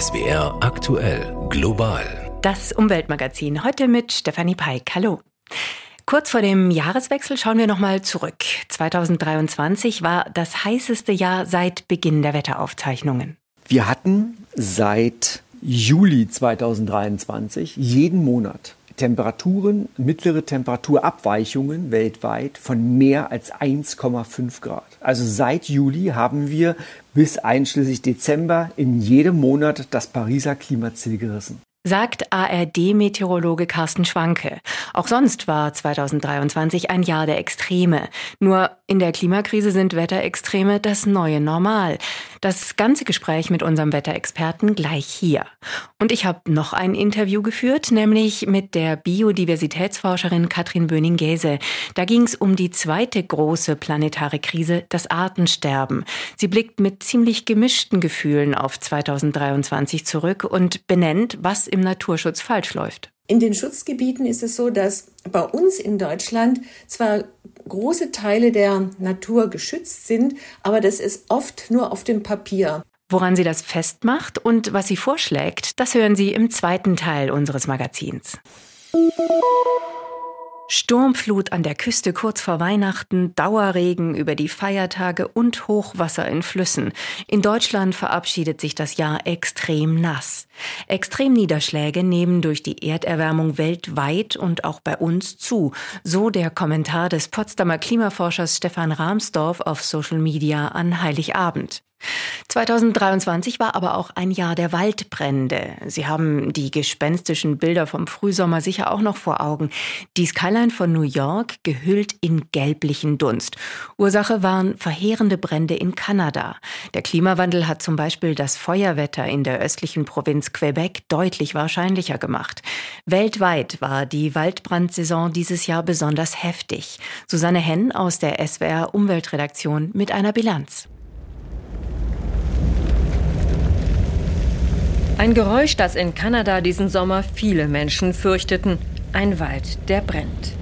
SWR aktuell global. Das Umweltmagazin heute mit Stefanie Peik. Hallo. Kurz vor dem Jahreswechsel schauen wir nochmal zurück. 2023 war das heißeste Jahr seit Beginn der Wetteraufzeichnungen. Wir hatten seit Juli 2023 jeden Monat Temperaturen, mittlere Temperaturabweichungen weltweit von mehr als 1,5 Grad. Also seit Juli haben wir bis einschließlich Dezember in jedem Monat das Pariser Klimaziel gerissen sagt ARD-Meteorologe Carsten Schwanke. Auch sonst war 2023 ein Jahr der Extreme. Nur in der Klimakrise sind Wetterextreme das neue Normal. Das ganze Gespräch mit unserem Wetterexperten gleich hier. Und ich habe noch ein Interview geführt, nämlich mit der Biodiversitätsforscherin Katrin Böning-Gäse. Da ging es um die zweite große planetare Krise, das Artensterben. Sie blickt mit ziemlich gemischten Gefühlen auf 2023 zurück und benennt, was im Naturschutz falsch läuft. In den Schutzgebieten ist es so, dass bei uns in Deutschland zwar große Teile der Natur geschützt sind, aber das ist oft nur auf dem Papier. Woran sie das festmacht und was sie vorschlägt, das hören Sie im zweiten Teil unseres Magazins. Sturmflut an der Küste kurz vor Weihnachten, Dauerregen über die Feiertage und Hochwasser in Flüssen. In Deutschland verabschiedet sich das Jahr extrem nass. Extremniederschläge nehmen durch die Erderwärmung weltweit und auch bei uns zu, so der Kommentar des Potsdamer Klimaforschers Stefan Rahmsdorf auf Social Media an Heiligabend. 2023 war aber auch ein Jahr der Waldbrände. Sie haben die gespenstischen Bilder vom Frühsommer sicher auch noch vor Augen. Die Skyline von New York gehüllt in gelblichen Dunst. Ursache waren verheerende Brände in Kanada. Der Klimawandel hat zum Beispiel das Feuerwetter in der östlichen Provinz Quebec deutlich wahrscheinlicher gemacht. Weltweit war die Waldbrandsaison dieses Jahr besonders heftig. Susanne Henn aus der SWR Umweltredaktion mit einer Bilanz. Ein Geräusch, das in Kanada diesen Sommer viele Menschen fürchteten. Ein Wald, der brennt.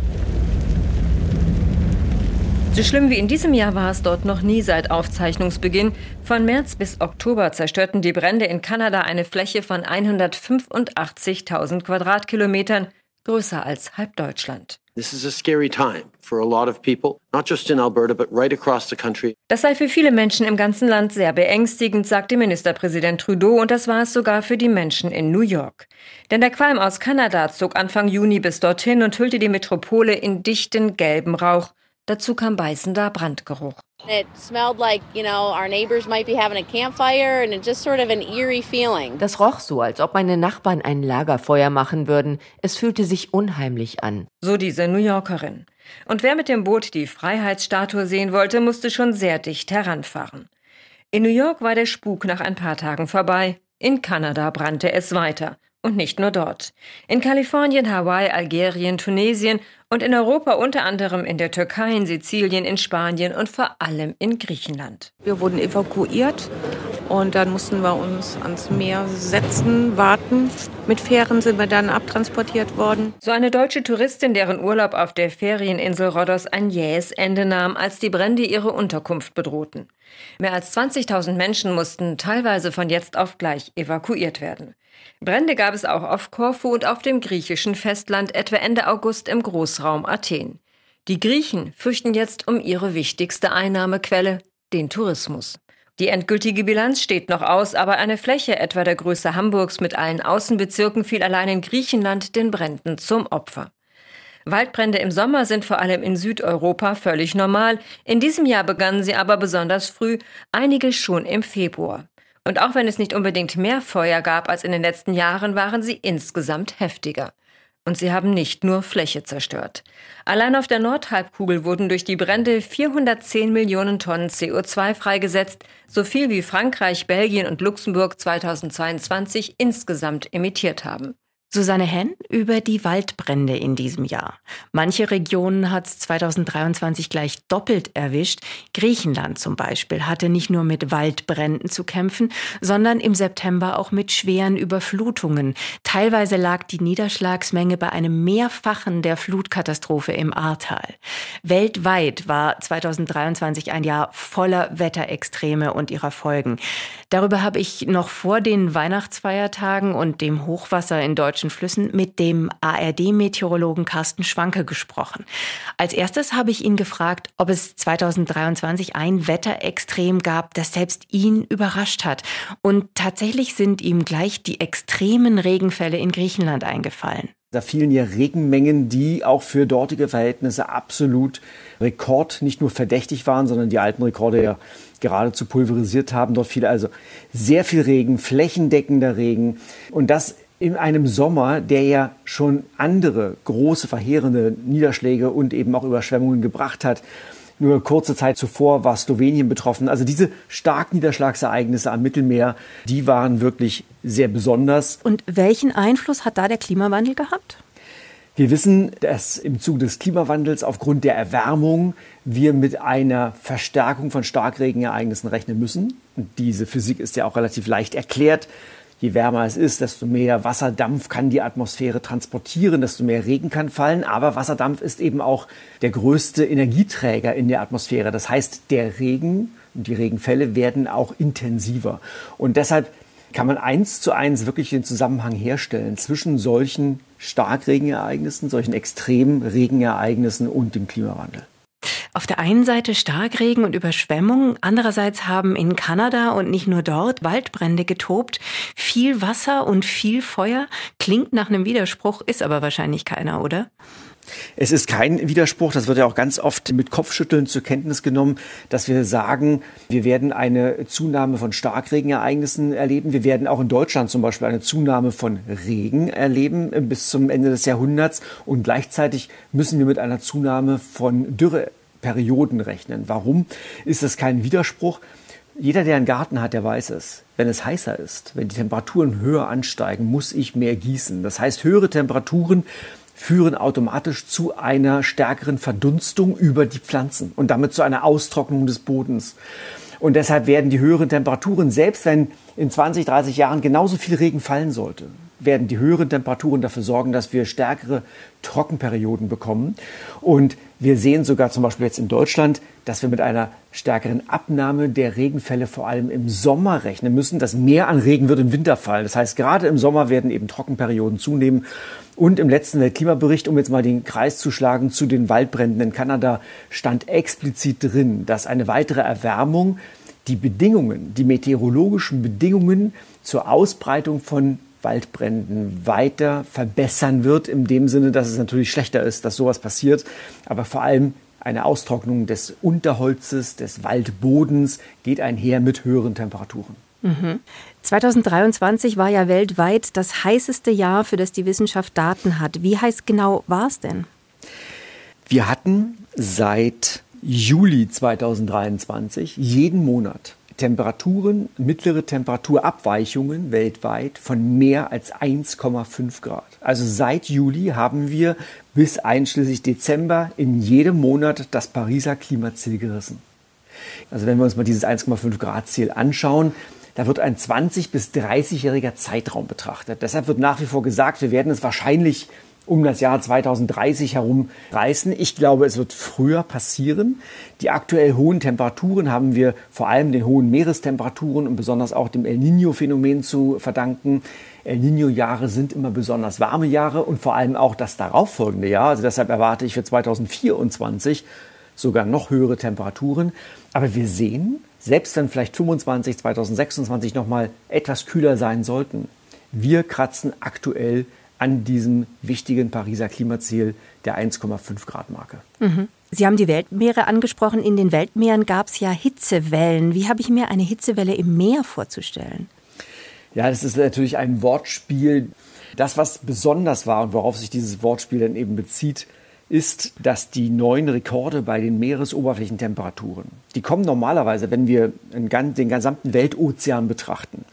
So schlimm wie in diesem Jahr war es dort noch nie seit Aufzeichnungsbeginn. Von März bis Oktober zerstörten die Brände in Kanada eine Fläche von 185.000 Quadratkilometern, größer als halb Deutschland. This is a scary time for a lot of people, not just in Alberta, but right across the country. Das sei für viele Menschen im ganzen Land sehr beängstigend, sagte Ministerpräsident Trudeau, und das war es sogar für die Menschen in New York. Denn der Qualm aus Kanada zog Anfang Juni bis dorthin und hüllte die Metropole in dichten gelben Rauch. Dazu kam beißender Brandgeruch. It smelled like, you know, our neighbors might be having a campfire and it just sort of an eerie feeling. Das roch so, als ob meine Nachbarn ein Lagerfeuer machen würden. Es fühlte sich unheimlich an. So diese New Yorkerin. Und wer mit dem Boot die Freiheitsstatue sehen wollte, musste schon sehr dicht heranfahren. In New York war der Spuk nach ein paar Tagen vorbei. In Kanada brannte es weiter. Und nicht nur dort. In Kalifornien, Hawaii, Algerien, Tunesien und in Europa unter anderem in der Türkei, in Sizilien, in Spanien und vor allem in Griechenland. Wir wurden evakuiert und dann mussten wir uns ans Meer setzen, warten. Mit Fähren sind wir dann abtransportiert worden. So eine deutsche Touristin, deren Urlaub auf der Ferieninsel Rhodos ein jähes Ende nahm, als die Brände ihre Unterkunft bedrohten. Mehr als 20.000 Menschen mussten teilweise von jetzt auf gleich evakuiert werden. Brände gab es auch auf Korfu und auf dem griechischen Festland etwa Ende August im Großraum Athen. Die Griechen fürchten jetzt um ihre wichtigste Einnahmequelle, den Tourismus. Die endgültige Bilanz steht noch aus, aber eine Fläche etwa der Größe Hamburgs mit allen Außenbezirken fiel allein in Griechenland den Bränden zum Opfer. Waldbrände im Sommer sind vor allem in Südeuropa völlig normal. In diesem Jahr begannen sie aber besonders früh, einige schon im Februar. Und auch wenn es nicht unbedingt mehr Feuer gab als in den letzten Jahren, waren sie insgesamt heftiger. Und sie haben nicht nur Fläche zerstört. Allein auf der Nordhalbkugel wurden durch die Brände 410 Millionen Tonnen CO2 freigesetzt, so viel wie Frankreich, Belgien und Luxemburg 2022 insgesamt emittiert haben. Susanne Henn über die Waldbrände in diesem Jahr. Manche Regionen hat es 2023 gleich doppelt erwischt. Griechenland zum Beispiel hatte nicht nur mit Waldbränden zu kämpfen, sondern im September auch mit schweren Überflutungen. Teilweise lag die Niederschlagsmenge bei einem Mehrfachen der Flutkatastrophe im Ahrtal. Weltweit war 2023 ein Jahr voller Wetterextreme und ihrer Folgen. Darüber habe ich noch vor den Weihnachtsfeiertagen und dem Hochwasser in Deutschland deutschen Flüssen mit dem ARD-Meteorologen Carsten Schwanke gesprochen. Als erstes habe ich ihn gefragt, ob es 2023 ein Wetterextrem gab, das selbst ihn überrascht hat. Und tatsächlich sind ihm gleich die extremen Regenfälle in Griechenland eingefallen. Da fielen ja Regenmengen, die auch für dortige Verhältnisse absolut Rekord, nicht nur verdächtig waren, sondern die alten Rekorde ja geradezu pulverisiert haben. Dort fiel also sehr viel Regen, flächendeckender Regen. Und das in einem Sommer, der ja schon andere große, verheerende Niederschläge und eben auch Überschwemmungen gebracht hat. Nur kurze Zeit zuvor war Slowenien betroffen. Also diese starken Niederschlagsereignisse am Mittelmeer, die waren wirklich sehr besonders. Und welchen Einfluss hat da der Klimawandel gehabt? Wir wissen, dass im Zuge des Klimawandels aufgrund der Erwärmung wir mit einer Verstärkung von Starkregenereignissen rechnen müssen. Und diese Physik ist ja auch relativ leicht erklärt. Je wärmer es ist, desto mehr Wasserdampf kann die Atmosphäre transportieren, desto mehr Regen kann fallen. Aber Wasserdampf ist eben auch der größte Energieträger in der Atmosphäre. Das heißt, der Regen und die Regenfälle werden auch intensiver. Und deshalb kann man eins zu eins wirklich den Zusammenhang herstellen zwischen solchen Starkregenereignissen, solchen extremen Regenereignissen und dem Klimawandel. Auf der einen Seite Starkregen und Überschwemmungen, andererseits haben in Kanada und nicht nur dort Waldbrände getobt. Viel Wasser und viel Feuer klingt nach einem Widerspruch, ist aber wahrscheinlich keiner, oder? Es ist kein Widerspruch, das wird ja auch ganz oft mit Kopfschütteln zur Kenntnis genommen, dass wir sagen, wir werden eine Zunahme von Starkregenereignissen erleben. Wir werden auch in Deutschland zum Beispiel eine Zunahme von Regen erleben bis zum Ende des Jahrhunderts. Und gleichzeitig müssen wir mit einer Zunahme von Dürre Perioden rechnen. Warum ist das kein Widerspruch? Jeder, der einen Garten hat, der weiß es. Wenn es heißer ist, wenn die Temperaturen höher ansteigen, muss ich mehr gießen. Das heißt, höhere Temperaturen führen automatisch zu einer stärkeren Verdunstung über die Pflanzen und damit zu einer Austrocknung des Bodens. Und deshalb werden die höheren Temperaturen, selbst wenn in 20, 30 Jahren genauso viel Regen fallen sollte, werden die höheren Temperaturen dafür sorgen, dass wir stärkere Trockenperioden bekommen. Und wir sehen sogar zum Beispiel jetzt in Deutschland, dass wir mit einer stärkeren Abnahme der Regenfälle vor allem im Sommer rechnen müssen, dass mehr an Regen wird im Winter fallen. Das heißt, gerade im Sommer werden eben Trockenperioden zunehmen. Und im letzten Weltklimabericht, um jetzt mal den Kreis zu schlagen zu den Waldbränden in Kanada, stand explizit drin, dass eine weitere Erwärmung die Bedingungen, die meteorologischen Bedingungen zur Ausbreitung von Waldbränden weiter verbessern wird, in dem Sinne, dass es natürlich schlechter ist, dass sowas passiert, aber vor allem eine Austrocknung des Unterholzes, des Waldbodens geht einher mit höheren Temperaturen. Mhm. 2023 war ja weltweit das heißeste Jahr, für das die Wissenschaft Daten hat. Wie heiß genau war es denn? Wir hatten seit Juli 2023 jeden Monat Temperaturen, mittlere Temperaturabweichungen weltweit von mehr als 1,5 Grad. Also seit Juli haben wir bis einschließlich Dezember in jedem Monat das Pariser Klimaziel gerissen. Also wenn wir uns mal dieses 1,5 Grad Ziel anschauen, da wird ein 20 bis 30-jähriger Zeitraum betrachtet. Deshalb wird nach wie vor gesagt, wir werden es wahrscheinlich um das Jahr 2030 herum reißen. Ich glaube, es wird früher passieren. Die aktuell hohen Temperaturen haben wir vor allem den hohen Meerestemperaturen und besonders auch dem El Niño-Phänomen zu verdanken. El Niño-Jahre sind immer besonders warme Jahre und vor allem auch das darauffolgende Jahr. Also deshalb erwarte ich für 2024 sogar noch höhere Temperaturen. Aber wir sehen, selbst wenn vielleicht 25, 2026 nochmal etwas kühler sein sollten, wir kratzen aktuell an diesem wichtigen Pariser Klimaziel der 1,5 Grad Marke. Mhm. Sie haben die Weltmeere angesprochen. In den Weltmeeren gab es ja Hitzewellen. Wie habe ich mir eine Hitzewelle im Meer vorzustellen? Ja, das ist natürlich ein Wortspiel. Das, was besonders war und worauf sich dieses Wortspiel dann eben bezieht, ist, dass die neuen Rekorde bei den Meeresoberflächentemperaturen, die kommen normalerweise, wenn wir den gesamten Weltozean betrachten,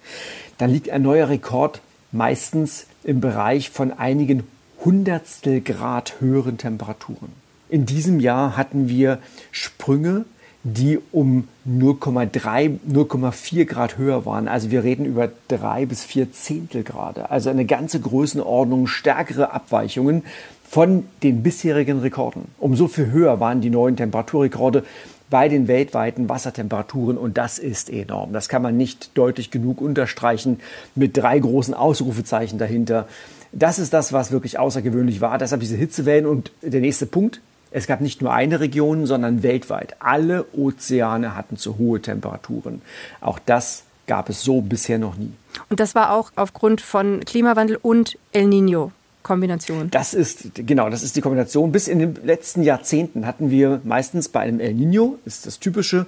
dann liegt ein neuer Rekord meistens im Bereich von einigen Hundertstel Grad höheren Temperaturen. In diesem Jahr hatten wir Sprünge, die um 0,3, 0,4 Grad höher waren. Also wir reden über drei bis vier Zehntelgrade. Also eine ganze Größenordnung stärkere Abweichungen von den bisherigen Rekorden. Umso viel höher waren die neuen Temperaturrekorde bei den weltweiten Wassertemperaturen und das ist enorm. Das kann man nicht deutlich genug unterstreichen mit drei großen Ausrufezeichen dahinter. Das ist das, was wirklich außergewöhnlich war. Deshalb diese Hitzewellen und der nächste Punkt. Es gab nicht nur eine Region, sondern weltweit. Alle Ozeane hatten zu hohe Temperaturen. Auch das gab es so bisher noch nie. Und das war auch aufgrund von Klimawandel und El Nino. Kombination. Das ist, genau, das ist die Kombination. Bis in den letzten Jahrzehnten hatten wir meistens bei einem El Nino, ist das typische,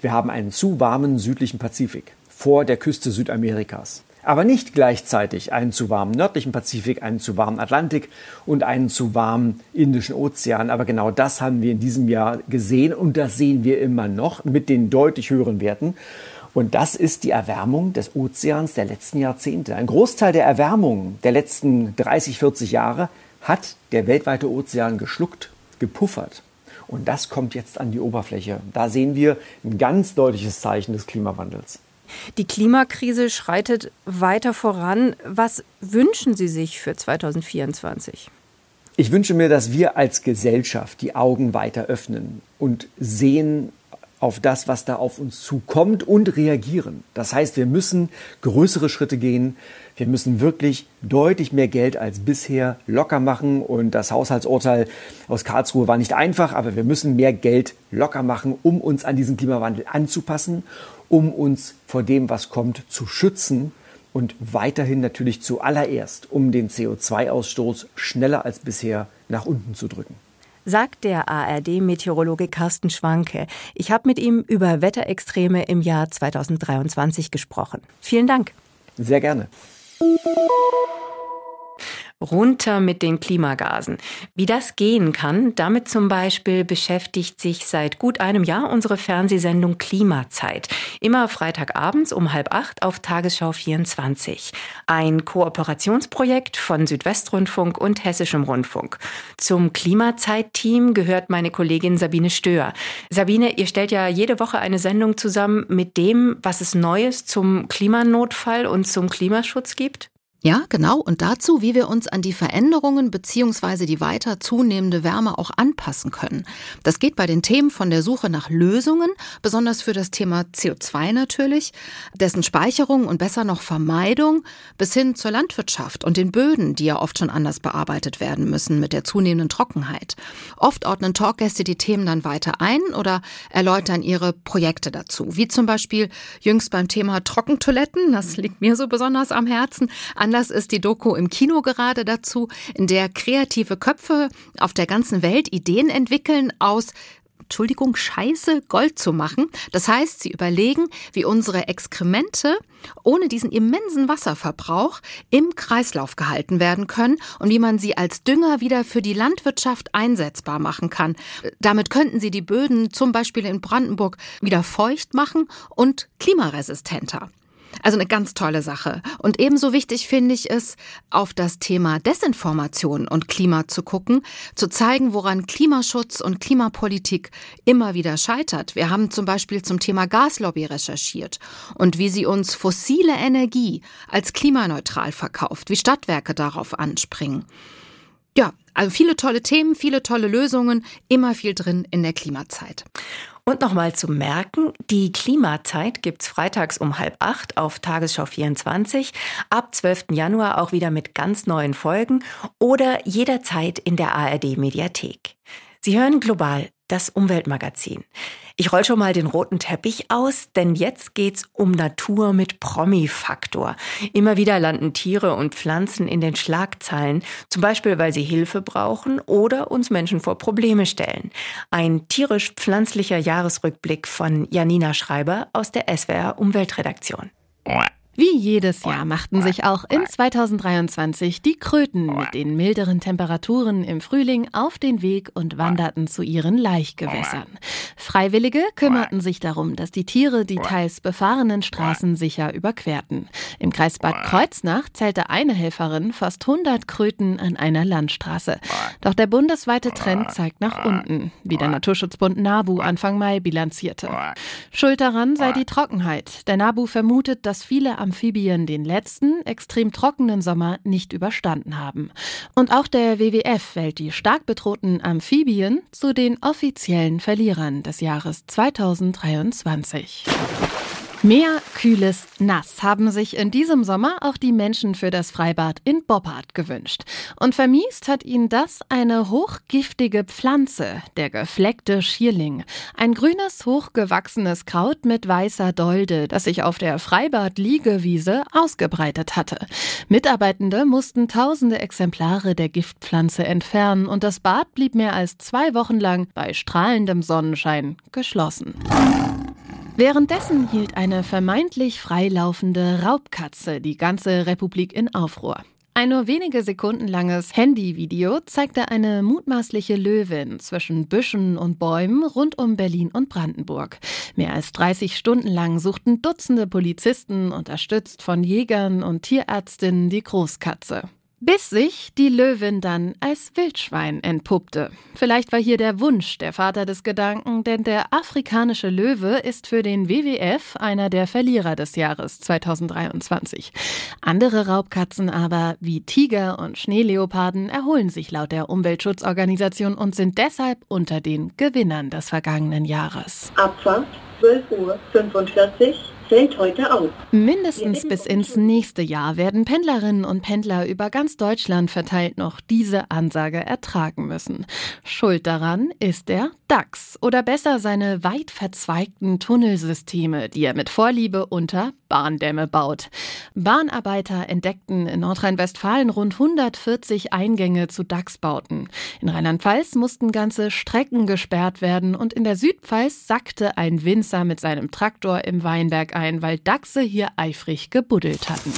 wir haben einen zu warmen südlichen Pazifik vor der Küste Südamerikas. Aber nicht gleichzeitig einen zu warmen nördlichen Pazifik, einen zu warmen Atlantik und einen zu warmen Indischen Ozean. Aber genau das haben wir in diesem Jahr gesehen und das sehen wir immer noch mit den deutlich höheren Werten. Und das ist die Erwärmung des Ozeans der letzten Jahrzehnte. Ein Großteil der Erwärmung der letzten 30, 40 Jahre hat der weltweite Ozean geschluckt, gepuffert. Und das kommt jetzt an die Oberfläche. Da sehen wir ein ganz deutliches Zeichen des Klimawandels. Die Klimakrise schreitet weiter voran. Was wünschen Sie sich für 2024? Ich wünsche mir, dass wir als Gesellschaft die Augen weiter öffnen und sehen, auf das, was da auf uns zukommt und reagieren. Das heißt, wir müssen größere Schritte gehen. Wir müssen wirklich deutlich mehr Geld als bisher locker machen. Und das Haushaltsurteil aus Karlsruhe war nicht einfach, aber wir müssen mehr Geld locker machen, um uns an diesen Klimawandel anzupassen, um uns vor dem, was kommt, zu schützen und weiterhin natürlich zuallererst, um den CO2-Ausstoß schneller als bisher nach unten zu drücken sagt der ARD-Meteorologe Carsten Schwanke. Ich habe mit ihm über Wetterextreme im Jahr 2023 gesprochen. Vielen Dank. Sehr gerne. Runter mit den Klimagasen. Wie das gehen kann, damit zum Beispiel beschäftigt sich seit gut einem Jahr unsere Fernsehsendung Klimazeit. Immer Freitagabends um halb acht auf Tagesschau 24. Ein Kooperationsprojekt von Südwestrundfunk und Hessischem Rundfunk. Zum Klimazeit-Team gehört meine Kollegin Sabine Stöhr. Sabine, ihr stellt ja jede Woche eine Sendung zusammen mit dem, was es Neues zum Klimanotfall und zum Klimaschutz gibt? Ja, genau. Und dazu, wie wir uns an die Veränderungen beziehungsweise die weiter zunehmende Wärme auch anpassen können. Das geht bei den Themen von der Suche nach Lösungen, besonders für das Thema CO2 natürlich, dessen Speicherung und besser noch Vermeidung, bis hin zur Landwirtschaft und den Böden, die ja oft schon anders bearbeitet werden müssen mit der zunehmenden Trockenheit. Oft ordnen Talkgäste die Themen dann weiter ein oder erläutern ihre Projekte dazu, wie zum Beispiel jüngst beim Thema Trockentoiletten, das liegt mir so besonders am Herzen, an Anlass ist die Doku im Kino gerade dazu, in der kreative Köpfe auf der ganzen Welt Ideen entwickeln aus Entschuldigung, Scheiße Gold zu machen. Das heißt, sie überlegen, wie unsere Exkremente ohne diesen immensen Wasserverbrauch im Kreislauf gehalten werden können und wie man sie als Dünger wieder für die Landwirtschaft einsetzbar machen kann. Damit könnten sie die Böden zum Beispiel in Brandenburg wieder feucht machen und klimaresistenter. Also eine ganz tolle Sache. Und ebenso wichtig finde ich es, auf das Thema Desinformation und Klima zu gucken, zu zeigen, woran Klimaschutz und Klimapolitik immer wieder scheitert. Wir haben zum Beispiel zum Thema Gaslobby recherchiert und wie sie uns fossile Energie als klimaneutral verkauft, wie Stadtwerke darauf anspringen. Ja, also viele tolle Themen, viele tolle Lösungen, immer viel drin in der Klimazeit. Und nochmal zu merken, die Klimazeit gibt's freitags um halb acht auf Tagesschau 24, ab 12. Januar auch wieder mit ganz neuen Folgen oder jederzeit in der ARD Mediathek. Sie hören global das Umweltmagazin. Ich roll schon mal den roten Teppich aus, denn jetzt geht's um Natur mit Promi-Faktor. Immer wieder landen Tiere und Pflanzen in den Schlagzeilen, zum Beispiel weil sie Hilfe brauchen oder uns Menschen vor Probleme stellen. Ein tierisch-pflanzlicher Jahresrückblick von Janina Schreiber aus der SWR Umweltredaktion. Wie jedes Jahr machten sich auch in 2023 die Kröten mit den milderen Temperaturen im Frühling auf den Weg und wanderten zu ihren Laichgewässern. Freiwillige kümmerten sich darum, dass die Tiere die teils befahrenen Straßen sicher überquerten. Im Kreis Bad Kreuznach zählte eine Helferin fast 100 Kröten an einer Landstraße. Doch der bundesweite Trend zeigt nach unten, wie der Naturschutzbund NABU Anfang Mai bilanzierte. Schuld daran sei die Trockenheit. Der NABU vermutet, dass viele Amphibien den letzten, extrem trockenen Sommer nicht überstanden haben. Und auch der WWF wählt die stark bedrohten Amphibien zu den offiziellen Verlierern des Jahres 2023. Mehr kühles Nass haben sich in diesem Sommer auch die Menschen für das Freibad in Boppard gewünscht. Und vermiest hat ihnen das eine hochgiftige Pflanze, der gefleckte Schierling. Ein grünes, hochgewachsenes Kraut mit weißer Dolde, das sich auf der Freibad-Liegewiese ausgebreitet hatte. Mitarbeitende mussten tausende Exemplare der Giftpflanze entfernen und das Bad blieb mehr als zwei Wochen lang bei strahlendem Sonnenschein geschlossen. Währenddessen hielt eine vermeintlich freilaufende Raubkatze die ganze Republik in Aufruhr. Ein nur wenige Sekunden langes Handyvideo zeigte eine mutmaßliche Löwin zwischen Büschen und Bäumen rund um Berlin und Brandenburg. Mehr als 30 Stunden lang suchten Dutzende Polizisten, unterstützt von Jägern und Tierärztinnen, die Großkatze. Bis sich die Löwin dann als Wildschwein entpuppte. Vielleicht war hier der Wunsch der Vater des Gedanken, denn der afrikanische Löwe ist für den WWF einer der Verlierer des Jahres 2023. Andere Raubkatzen aber, wie Tiger und Schneeleoparden, erholen sich laut der Umweltschutzorganisation und sind deshalb unter den Gewinnern des vergangenen Jahres. Abfahrt 12.45 Uhr fällt heute aus. Mindestens bis ins nächste Jahr werden Pendlerinnen und Pendler über ganz Deutschland verteilt noch diese Ansage ertragen müssen. Schuld daran ist der DAX oder besser seine weit verzweigten Tunnelsysteme, die er mit Vorliebe unter Bahndämme baut. Bahnarbeiter entdeckten in Nordrhein-Westfalen rund 140 Eingänge zu DAX-Bauten. In Rheinland-Pfalz mussten ganze Strecken gesperrt werden und in der Südpfalz sackte ein Winzer mit seinem Traktor im Weinberg ein, weil Dachse hier eifrig gebuddelt hatten.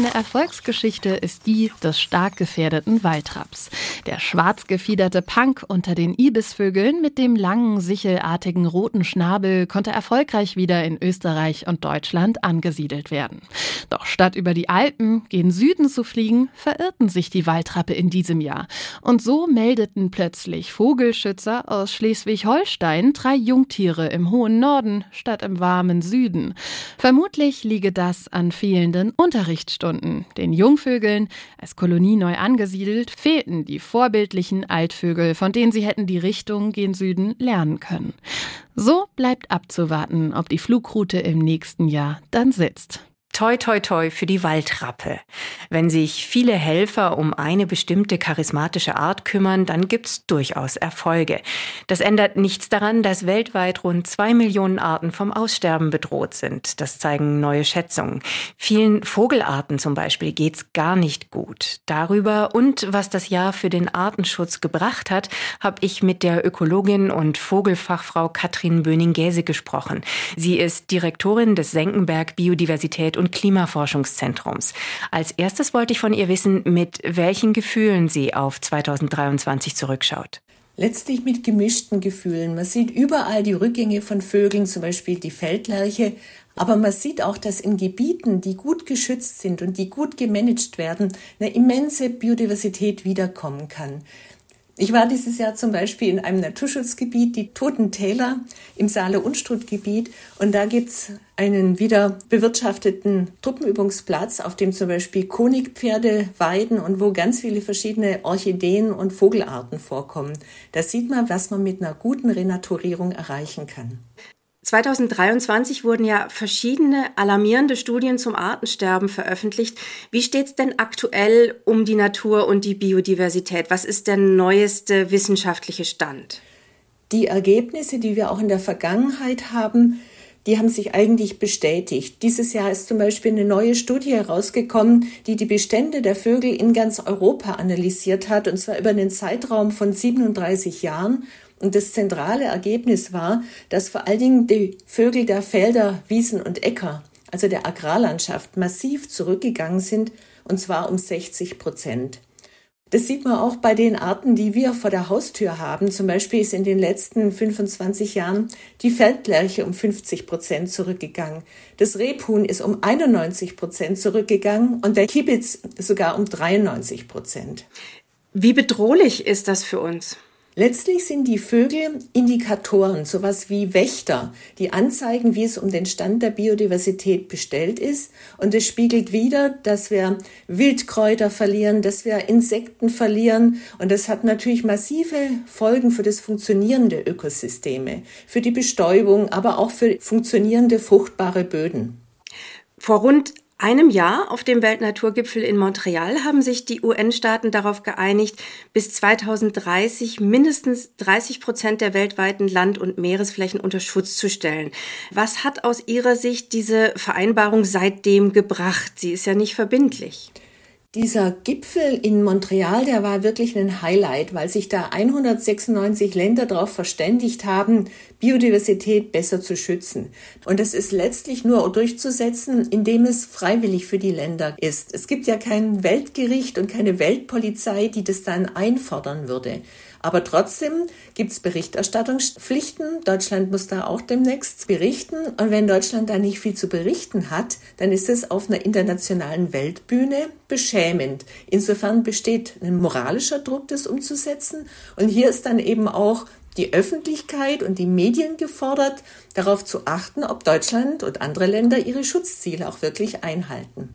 Eine Erfolgsgeschichte ist die des stark gefährdeten Waldraps. Der schwarz gefiederte Punk unter den Ibisvögeln mit dem langen, sichelartigen roten Schnabel konnte erfolgreich wieder in Österreich und Deutschland angesiedelt werden. Doch statt über die Alpen gen Süden zu fliegen, verirrten sich die Waldrappe in diesem Jahr. Und so meldeten plötzlich Vogelschützer aus Schleswig-Holstein drei Jungtiere im hohen Norden statt im warmen Süden. Vermutlich liege das an fehlenden Unterrichtsstunden. Stunden. Den Jungvögeln, als Kolonie neu angesiedelt, fehlten die vorbildlichen Altvögel, von denen sie hätten die Richtung gen Süden lernen können. So bleibt abzuwarten, ob die Flugroute im nächsten Jahr dann sitzt. Toi, toi, toi für die Waldrappe. Wenn sich viele Helfer um eine bestimmte charismatische Art kümmern, dann gibt's durchaus Erfolge. Das ändert nichts daran, dass weltweit rund zwei Millionen Arten vom Aussterben bedroht sind. Das zeigen neue Schätzungen. Vielen Vogelarten zum Beispiel geht's gar nicht gut. Darüber und was das Jahr für den Artenschutz gebracht hat, habe ich mit der Ökologin und Vogelfachfrau Katrin Böning-Gäse gesprochen. Sie ist Direktorin des Senckenberg Biodiversität und Klimaforschungszentrums. Als erstes wollte ich von ihr wissen, mit welchen Gefühlen sie auf 2023 zurückschaut. Letztlich mit gemischten Gefühlen. Man sieht überall die Rückgänge von Vögeln, zum Beispiel die Feldlerche, aber man sieht auch, dass in Gebieten, die gut geschützt sind und die gut gemanagt werden, eine immense Biodiversität wiederkommen kann. Ich war dieses Jahr zum Beispiel in einem Naturschutzgebiet, die Toten Täler im Saale-Unstrut-Gebiet. Und da gibt's einen wieder bewirtschafteten Truppenübungsplatz, auf dem zum Beispiel Konigpferde weiden und wo ganz viele verschiedene Orchideen und Vogelarten vorkommen. Da sieht man, was man mit einer guten Renaturierung erreichen kann. 2023 wurden ja verschiedene alarmierende Studien zum Artensterben veröffentlicht. Wie steht es denn aktuell um die Natur und die Biodiversität? Was ist der neueste wissenschaftliche Stand? Die Ergebnisse, die wir auch in der Vergangenheit haben, die haben sich eigentlich bestätigt. Dieses Jahr ist zum Beispiel eine neue Studie herausgekommen, die die Bestände der Vögel in ganz Europa analysiert hat, und zwar über einen Zeitraum von 37 Jahren. Und das zentrale Ergebnis war, dass vor allen Dingen die Vögel der Felder, Wiesen und Äcker, also der Agrarlandschaft, massiv zurückgegangen sind, und zwar um 60 Prozent. Das sieht man auch bei den Arten, die wir vor der Haustür haben. Zum Beispiel ist in den letzten 25 Jahren die Feldlerche um 50 Prozent zurückgegangen. Das Rebhuhn ist um 91 Prozent zurückgegangen und der Kibitz sogar um 93 Prozent. Wie bedrohlich ist das für uns? Letztlich sind die Vögel Indikatoren, sowas wie Wächter, die anzeigen, wie es um den Stand der Biodiversität bestellt ist. Und es spiegelt wider, dass wir Wildkräuter verlieren, dass wir Insekten verlieren. Und das hat natürlich massive Folgen für das Funktionieren der Ökosysteme, für die Bestäubung, aber auch für funktionierende, fruchtbare Böden. Vor rund einem Jahr auf dem Weltnaturgipfel in Montreal haben sich die UN-Staaten darauf geeinigt, bis 2030 mindestens 30 Prozent der weltweiten Land- und Meeresflächen unter Schutz zu stellen. Was hat aus Ihrer Sicht diese Vereinbarung seitdem gebracht? Sie ist ja nicht verbindlich. Dieser Gipfel in Montreal, der war wirklich ein Highlight, weil sich da 196 Länder darauf verständigt haben, Biodiversität besser zu schützen. Und das ist letztlich nur durchzusetzen, indem es freiwillig für die Länder ist. Es gibt ja kein Weltgericht und keine Weltpolizei, die das dann einfordern würde. Aber trotzdem gibt es Berichterstattungspflichten. Deutschland muss da auch demnächst berichten. Und wenn Deutschland da nicht viel zu berichten hat, dann ist es auf einer internationalen Weltbühne beschämend. Insofern besteht ein moralischer Druck, das umzusetzen. Und hier ist dann eben auch die Öffentlichkeit und die Medien gefordert, darauf zu achten, ob Deutschland und andere Länder ihre Schutzziele auch wirklich einhalten.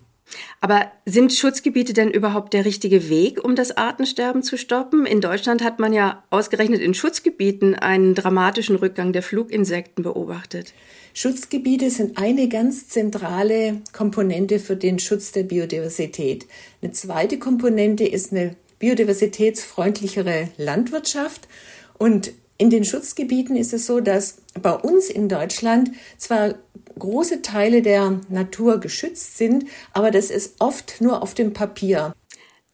Aber sind Schutzgebiete denn überhaupt der richtige Weg, um das Artensterben zu stoppen? In Deutschland hat man ja ausgerechnet in Schutzgebieten einen dramatischen Rückgang der Fluginsekten beobachtet. Schutzgebiete sind eine ganz zentrale Komponente für den Schutz der Biodiversität. Eine zweite Komponente ist eine biodiversitätsfreundlichere Landwirtschaft. Und in den Schutzgebieten ist es so, dass bei uns in Deutschland zwar große Teile der Natur geschützt sind, aber das ist oft nur auf dem Papier.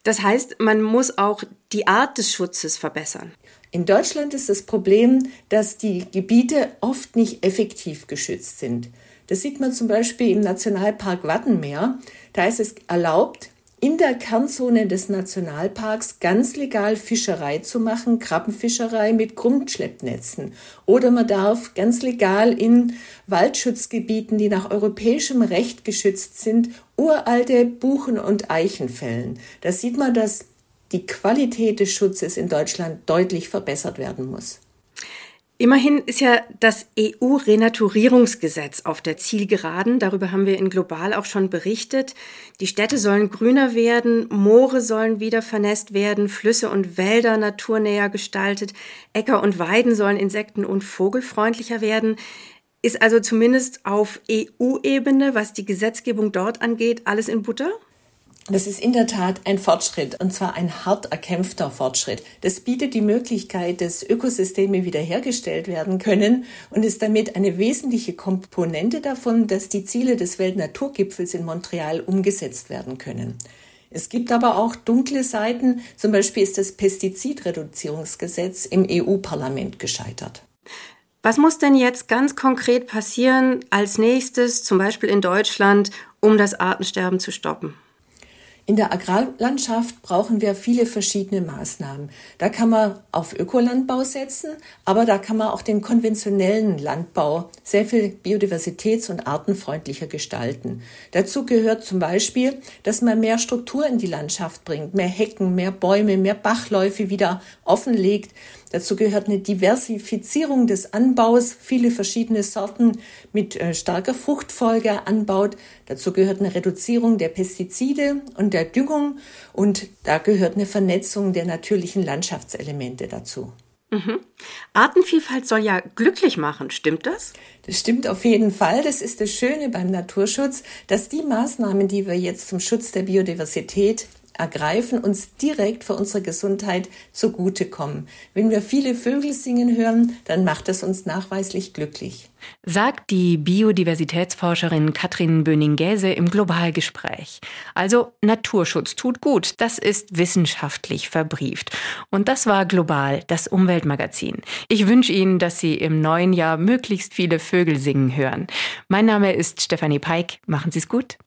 Das heißt, man muss auch die Art des Schutzes verbessern. In Deutschland ist das Problem, dass die Gebiete oft nicht effektiv geschützt sind. Das sieht man zum Beispiel im Nationalpark Wattenmeer. Da ist es erlaubt, in der Kernzone des Nationalparks ganz legal Fischerei zu machen, Krabbenfischerei mit Grundschleppnetzen. Oder man darf ganz legal in Waldschutzgebieten, die nach europäischem Recht geschützt sind, uralte Buchen- und Eichen fällen. Da sieht man, dass die Qualität des Schutzes in Deutschland deutlich verbessert werden muss. Immerhin ist ja das EU-Renaturierungsgesetz auf der Zielgeraden. Darüber haben wir in Global auch schon berichtet. Die Städte sollen grüner werden, Moore sollen wieder vernässt werden, Flüsse und Wälder naturnäher gestaltet, Äcker und Weiden sollen insekten- und vogelfreundlicher werden. Ist also zumindest auf EU-Ebene, was die Gesetzgebung dort angeht, alles in Butter? Das ist in der Tat ein Fortschritt und zwar ein hart erkämpfter Fortschritt. Das bietet die Möglichkeit, dass Ökosysteme wiederhergestellt werden können und ist damit eine wesentliche Komponente davon, dass die Ziele des Weltnaturgipfels in Montreal umgesetzt werden können. Es gibt aber auch dunkle Seiten, zum Beispiel ist das Pestizidreduzierungsgesetz im EU-Parlament gescheitert. Was muss denn jetzt ganz konkret passieren als nächstes, zum Beispiel in Deutschland, um das Artensterben zu stoppen? In der Agrarlandschaft brauchen wir viele verschiedene Maßnahmen. Da kann man auf Ökolandbau setzen, aber da kann man auch den konventionellen Landbau sehr viel biodiversitäts- und artenfreundlicher gestalten. Dazu gehört zum Beispiel, dass man mehr Struktur in die Landschaft bringt, mehr Hecken, mehr Bäume, mehr Bachläufe wieder offenlegt, Dazu gehört eine Diversifizierung des Anbaus, viele verschiedene Sorten mit äh, starker Fruchtfolge anbaut. Dazu gehört eine Reduzierung der Pestizide und der Düngung und da gehört eine Vernetzung der natürlichen Landschaftselemente dazu. Mhm. Artenvielfalt soll ja glücklich machen, stimmt das? Das stimmt auf jeden Fall. Das ist das Schöne beim Naturschutz, dass die Maßnahmen, die wir jetzt zum Schutz der Biodiversität ergreifen, uns direkt für unsere Gesundheit zugutekommen. Wenn wir viele Vögel singen hören, dann macht es uns nachweislich glücklich. Sagt die Biodiversitätsforscherin Katrin Böning-Gäse im Globalgespräch. Also Naturschutz tut gut, das ist wissenschaftlich verbrieft. Und das war Global, das Umweltmagazin. Ich wünsche Ihnen, dass Sie im neuen Jahr möglichst viele Vögel singen hören. Mein Name ist Stefanie Peik. Machen Sie es gut.